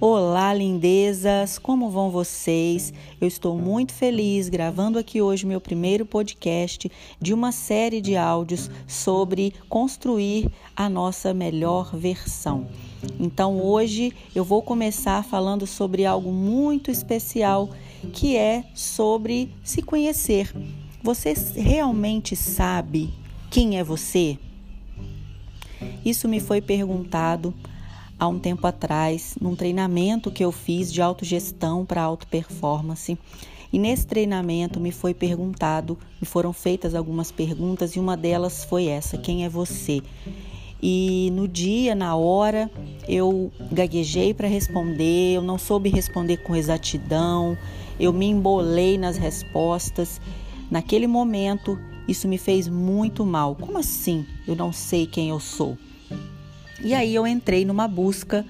Olá, lindezas! Como vão vocês? Eu estou muito feliz gravando aqui hoje meu primeiro podcast de uma série de áudios sobre construir a nossa melhor versão. Então, hoje eu vou começar falando sobre algo muito especial que é sobre se conhecer. Você realmente sabe quem é você? Isso me foi perguntado há um tempo atrás, num treinamento que eu fiz de autogestão para auto performance. E nesse treinamento me foi perguntado, me foram feitas algumas perguntas e uma delas foi essa: quem é você? E no dia, na hora, eu gaguejei para responder, eu não soube responder com exatidão, eu me embolei nas respostas. Naquele momento, isso me fez muito mal. Como assim? Eu não sei quem eu sou. E aí eu entrei numa busca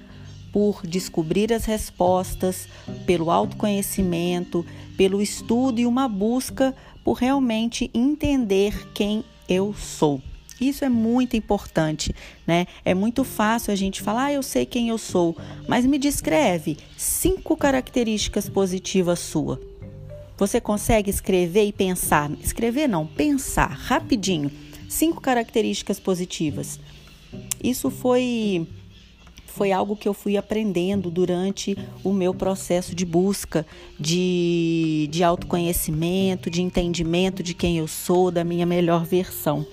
por descobrir as respostas, pelo autoconhecimento, pelo estudo e uma busca por realmente entender quem eu sou. Isso é muito importante, né? É muito fácil a gente falar, ah, eu sei quem eu sou, mas me descreve cinco características positivas sua. Você consegue escrever e pensar? Escrever não, pensar rapidinho. Cinco características positivas. Isso foi foi algo que eu fui aprendendo durante o meu processo de busca de, de autoconhecimento, de entendimento de quem eu sou, da minha melhor versão,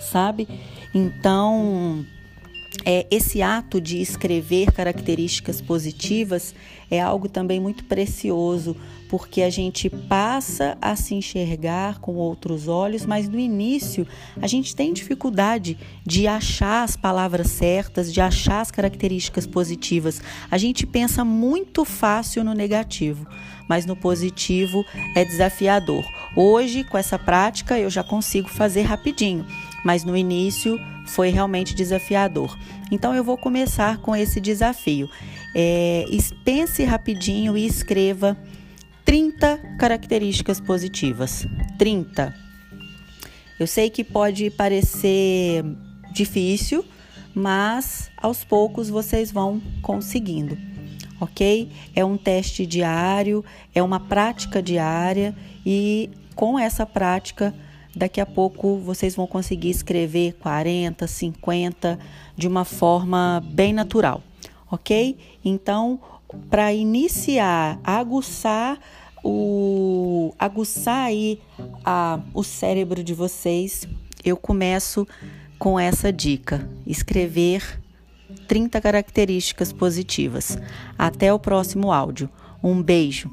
sabe? Então, é, esse ato de escrever características positivas é algo também muito precioso, porque a gente passa a se enxergar com outros olhos, mas no início a gente tem dificuldade de achar as palavras certas, de achar as características positivas. A gente pensa muito fácil no negativo, mas no positivo é desafiador. Hoje, com essa prática, eu já consigo fazer rapidinho, mas no início foi realmente desafiador. Então eu vou começar com esse desafio. É, pense rapidinho e escreva 30 características positivas. 30. Eu sei que pode parecer difícil, mas aos poucos vocês vão conseguindo, ok? É um teste diário, é uma prática diária e com essa prática Daqui a pouco vocês vão conseguir escrever 40, 50 de uma forma bem natural, ok? Então, para iniciar, aguçar o aguçar aí a, o cérebro de vocês, eu começo com essa dica: escrever 30 características positivas. Até o próximo áudio. Um beijo.